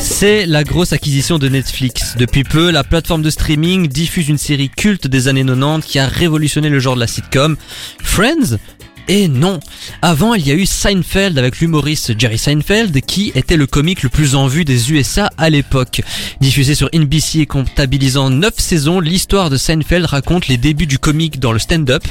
C'est la grosse acquisition de Netflix. Depuis peu, la plateforme de streaming diffuse une série culte des années 90 qui a révolutionné le genre de la sitcom. Friends et non. Avant, il y a eu Seinfeld avec l'humoriste Jerry Seinfeld qui était le comique le plus en vue des USA à l'époque. Diffusé sur NBC et comptabilisant 9 saisons, l'histoire de Seinfeld raconte les débuts du comique dans le stand-up.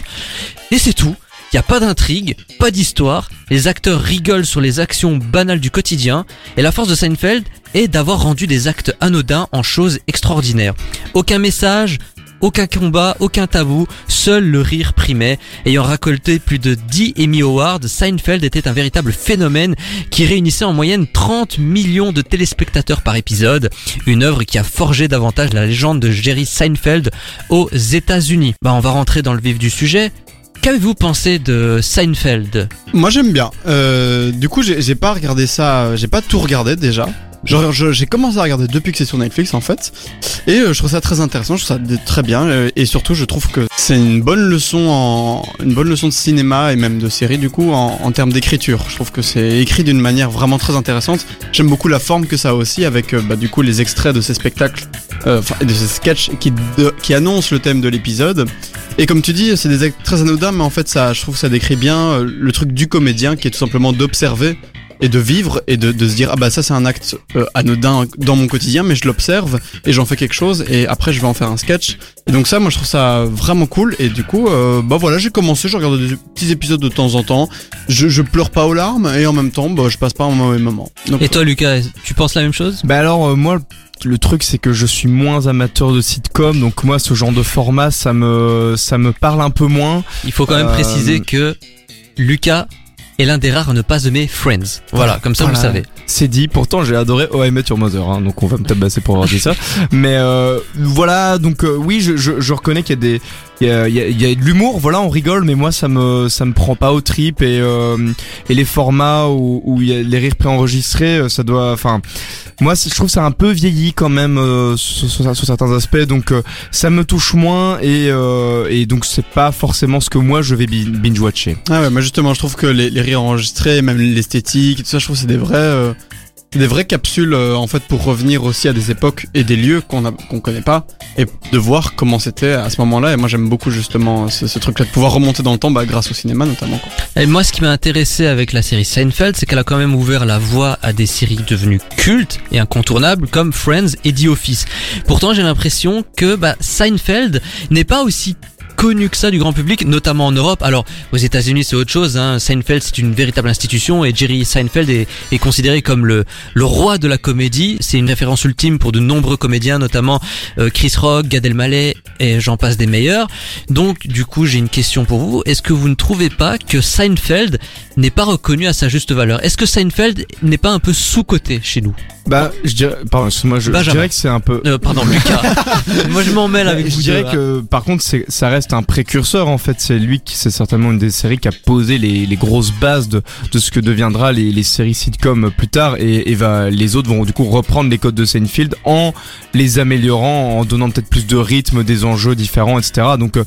Et c'est tout. Il n'y a pas d'intrigue, pas d'histoire, les acteurs rigolent sur les actions banales du quotidien, et la force de Seinfeld est d'avoir rendu des actes anodins en choses extraordinaires. Aucun message, aucun combat, aucun tabou, seul le rire primait. Ayant récolté plus de 10 Emmy Awards, Seinfeld était un véritable phénomène qui réunissait en moyenne 30 millions de téléspectateurs par épisode. Une œuvre qui a forgé davantage la légende de Jerry Seinfeld aux États-Unis. Bah, on va rentrer dans le vif du sujet. Qu'avez-vous pensé de Seinfeld? Moi j'aime bien. Euh, du coup j'ai j'ai pas regardé ça, j'ai pas tout regardé déjà. J'ai commencé à regarder depuis que c'est sur Netflix en fait. Et euh, je trouve ça très intéressant, je trouve ça très bien. euh, et surtout je trouve que c'est une bonne leçon en une bonne leçon de cinéma et même de série du coup en, en termes d'écriture. Je trouve que c'est écrit d'une manière vraiment très intéressante. J'aime beaucoup la forme que ça a aussi avec euh, bah, du coup les extraits de ces spectacles, euh, enfin de ces sketchs qui, qui annoncent le thème de l'épisode. Et comme tu dis, c'est des actes très anodins, mais en fait, ça, je trouve que ça décrit bien le truc du comédien, qui est tout simplement d'observer et de vivre et de, de se dire ah bah ça c'est un acte euh, anodin dans mon quotidien, mais je l'observe et j'en fais quelque chose et après je vais en faire un sketch. Et donc ça, moi je trouve ça vraiment cool. Et du coup, euh, bah voilà, j'ai commencé, je regarde des petits épisodes de temps en temps. Je, je pleure pas aux larmes et en même temps, bah je passe pas un mauvais moment. Donc, Et toi Lucas, tu penses la même chose? Bah alors euh, moi le truc c'est que je suis moins amateur de sitcom donc moi ce genre de format ça me ça me parle un peu moins. Il faut quand même Euh, préciser que Lucas est l'un des rares à ne pas aimer Friends. Voilà, comme ça vous le savez. C'est dit, pourtant j'ai adoré Oh I Met Your Mother, hein, donc on va me tabasser pour avoir dit ça. Mais euh, voilà, donc euh, oui, je, je, je reconnais qu'il y a des, il y a, y a- y a de l'humour, voilà, on rigole, mais moi ça me, ça me prend pas au trip et euh, et les formats où, où y a les rires préenregistrés, euh, ça doit, enfin, moi je trouve ça un peu vieilli quand même euh, sur, sur- sur certains aspects, donc euh, ça me touche moins et euh, et donc c'est pas forcément ce que moi je vais bi- binge watcher. Ah ouais, moi justement, je trouve que les, les rires enregistrés, même l'esthétique tout ça, je trouve c'est des vrais, euh, des vraies capsules euh, en fait pour revenir aussi à des époques et des lieux qu'on qu'on connaît pas et de voir comment c'était à ce moment-là. Et moi, j'aime beaucoup justement ce, ce truc-là de pouvoir remonter dans le temps, bah, grâce au cinéma notamment. Et moi, ce qui m'a intéressé avec la série Seinfeld, c'est qu'elle a quand même ouvert la voie à des séries devenues cultes et incontournables comme Friends et The Office. Pourtant, j'ai l'impression que bah, Seinfeld n'est pas aussi connu que ça du grand public, notamment en Europe. Alors, aux États-Unis, c'est autre chose. Hein. Seinfeld, c'est une véritable institution et Jerry Seinfeld est, est considéré comme le, le roi de la comédie. C'est une référence ultime pour de nombreux comédiens, notamment euh, Chris Rock, Gad Elmaleh et j'en passe des meilleurs. Donc, du coup, j'ai une question pour vous. Est-ce que vous ne trouvez pas que Seinfeld n'est pas reconnu à sa juste valeur? Est-ce que Seinfeld n'est pas un peu sous-coté chez nous? Bah, je dirais, pardon, excuse-moi, je, je dirais que c'est un peu. euh, Pardon, Lucas. Moi, je m'en mêle avec je vous dirais deux, hein. que par contre ça reste un précurseur en fait c'est lui qui c'est certainement une des séries qui a posé les, grosses bases de, de ce que deviendra les, les séries sitcom plus tard et, va les autres vont du coup reprendre les codes de Seinfeld en les améliorant en donnant peut-être plus de rythme des enjeux différents etc donc euh,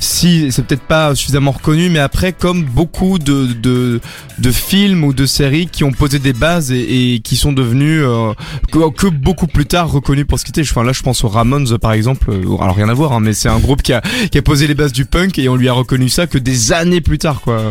si c'est peut-être pas suffisamment reconnu mais après comme beaucoup de, de de films ou de séries qui ont posé des bases et, et qui sont devenus euh, que, que beaucoup plus tard reconnus pour ce qu'ils étaient. Enfin là je pense aux Ramones par exemple, Euh, alors rien à voir hein, mais c'est un groupe qui a, qui a posé les bases du punk et on lui a reconnu ça que des années plus tard quoi.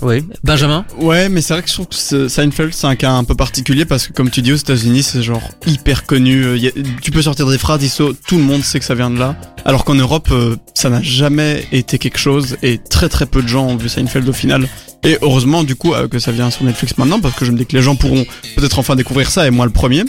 Oui. Benjamin Ouais, mais c'est vrai que je trouve que ce- Seinfeld c'est un cas un peu particulier parce que comme tu dis aux États-Unis c'est genre hyper connu. Euh, y a- tu peux sortir des phrases, ils sont- tout le monde sait que ça vient de là. Alors qu'en Europe euh, ça n'a jamais été quelque chose et très très peu de gens ont vu Seinfeld au final. Et heureusement du coup euh, que ça vient sur Netflix maintenant parce que je me dis que les gens pourront peut-être enfin découvrir ça et moi le premier.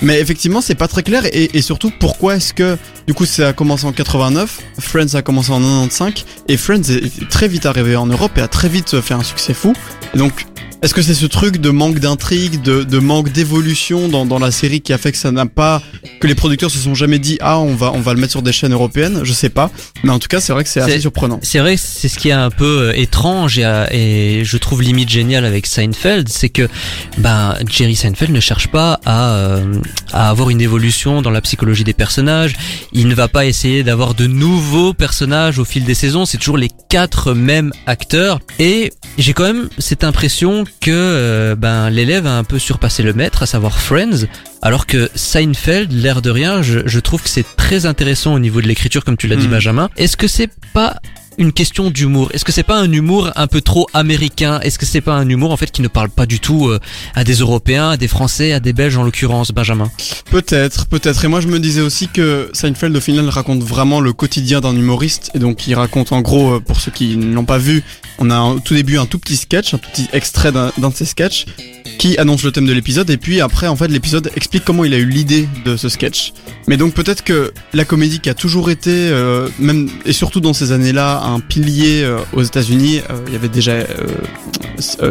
Mais effectivement, c'est pas très clair et, surtout pourquoi est-ce que du coup ça a commencé en 89, Friends a commencé en 95 et Friends est très vite arrivé en Europe et a très vite fait un succès fou. Donc est-ce que c'est ce truc de manque d'intrigue, de, de manque d'évolution dans, dans la série qui a fait que ça n'a pas, que les producteurs se sont jamais dit ah on va on va le mettre sur des chaînes européennes, je sais pas, mais en tout cas c'est vrai que c'est assez surprenant. C'est vrai, que c'est ce qui est un peu euh, étrange et, euh, et je trouve limite génial avec Seinfeld, c'est que ben Jerry Seinfeld ne cherche pas à, euh, à avoir une évolution dans la psychologie des personnages. Il ne va pas essayer d'avoir de nouveaux personnages au fil des saisons. C'est toujours les quatre mêmes acteurs et j'ai quand même cette impression que euh, ben l'élève a un peu surpassé le maître, à savoir Friends. Alors que Seinfeld, l'air de rien, je, je trouve que c'est très intéressant au niveau de l'écriture, comme tu l'as dit, Hmm. Benjamin. Est-ce que c'est pas une question d'humour Est-ce que c'est pas un humour un peu trop américain? Est-ce que c'est pas un humour en fait qui ne parle pas du tout euh, à des Européens, à des Français, à des Belges en l'occurrence, Benjamin? Peut-être, peut-être. Et moi, je me disais aussi que Seinfeld, au final, raconte vraiment le quotidien d'un humoriste. Et donc, il raconte, en gros, euh, pour ceux qui ne l'ont pas vu, on a au tout début un tout petit sketch, un tout petit extrait d'un de ses sketchs, qui annonce le thème de l'épisode. Et puis après, en fait, l'épisode explique comment il a eu l'idée de ce sketch. Mais donc, peut-être que la comédie qui a toujours été, euh, même et surtout dans ces années-là, un pilier euh, aux États-Unis, euh, il y avait déjà euh,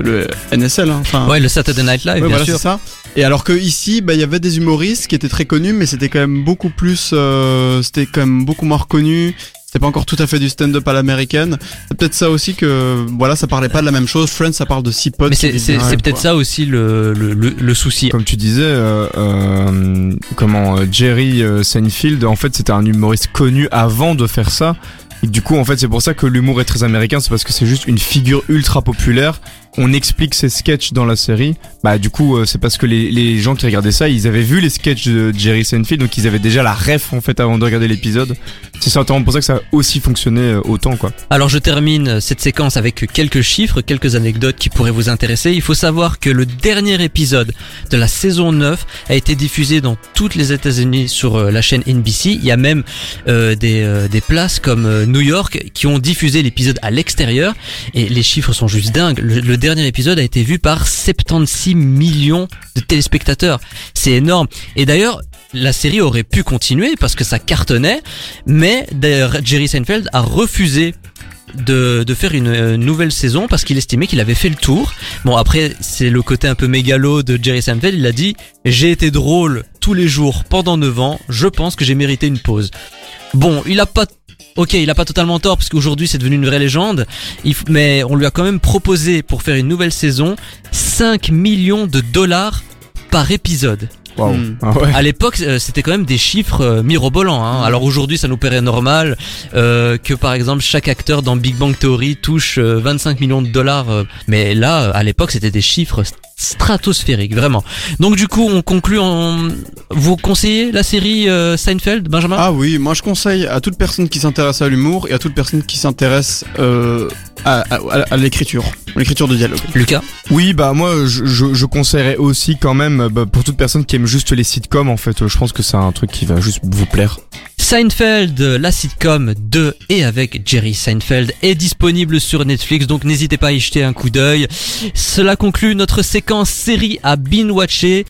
le NSL. hein, enfin, Ouais, le Saturday Night Live, Ouais, bien voilà, sûr. ça. Et alors que ici, bah, il y avait des humoristes qui étaient très connus, mais c'était quand même beaucoup plus, euh, c'était quand même beaucoup moins reconnu. C'était pas encore tout à fait du stand-up à l'américaine. C'est peut-être ça aussi que, voilà, ça parlait pas de la même chose. Friends, ça parle de six potes. Mais c'est c'est- c'est peut-être ça aussi le, le, le, le souci. Comme tu disais, euh, euh, comment euh, Jerry Seinfeld, en fait, c'était un humoriste connu avant de faire ça. Et du coup, en fait, c'est pour ça que l'humour est très américain, c'est parce que c'est juste une figure ultra populaire. On explique ses sketchs dans la série. Bah, du coup, euh, c'est parce que les, les gens qui regardaient ça, ils avaient vu les sketchs de Jerry Seinfeld, donc ils avaient déjà la ref en fait avant de regarder l'épisode. C'est certainement pour ça que ça a aussi fonctionné euh, autant, quoi. Alors je termine cette séquence avec quelques chiffres, quelques anecdotes qui pourraient vous intéresser. Il faut savoir que le dernier épisode de la saison 9 a été diffusé dans toutes les États-Unis sur euh, la chaîne NBC. Il y a même euh, des, euh, des places comme euh, New York qui ont diffusé l'épisode à l'extérieur et les chiffres sont juste dingues. Dernier épisode a été vu par 76 millions de téléspectateurs. C'est énorme. Et d'ailleurs, la série aurait pu continuer parce que ça cartonnait, mais Jerry Seinfeld a refusé de, de faire une euh, nouvelle saison parce qu'il estimait qu'il avait fait le tour. Bon après c'est le côté un peu mégalo de Jerry Seinfeld, il a dit j'ai été drôle tous les jours pendant 9 ans, je pense que j'ai mérité une pause. Bon, il a pas Ok, il a pas totalement tort parce qu'aujourd'hui c'est devenu une vraie légende, mais on lui a quand même proposé pour faire une nouvelle saison 5 millions de dollars par épisode. Waouh. Hmm. Ah ouais. À l'époque, euh, c'était quand même des chiffres euh, mirobolants. Hein. Alors aujourd'hui, ça nous paraît normal euh, que par exemple chaque acteur dans Big Bang Theory touche euh, 25 millions de dollars. euh, mais là, à l'époque, c'était des chiffres st- stratosphériques, vraiment. Donc du coup, on conclut en... Vous conseillez la série euh, Seinfeld, Benjamin? Ah oui, moi je conseille à toute personne qui s'intéresse à l'humour et à toute personne qui s'intéresse euh, à, à, à l'écriture, l'écriture de dialogue. Lucas? Oui, bah moi je, je, je conseillerais aussi quand même bah, pour toute personne qui aime juste les sitcoms en fait, je pense que c'est un truc qui va juste vous plaire. Seinfeld, la sitcom de et avec Jerry Seinfeld est disponible sur Netflix, donc n'hésitez pas à y jeter un coup d'œil. Cela conclut notre séquence série à binge-watcher.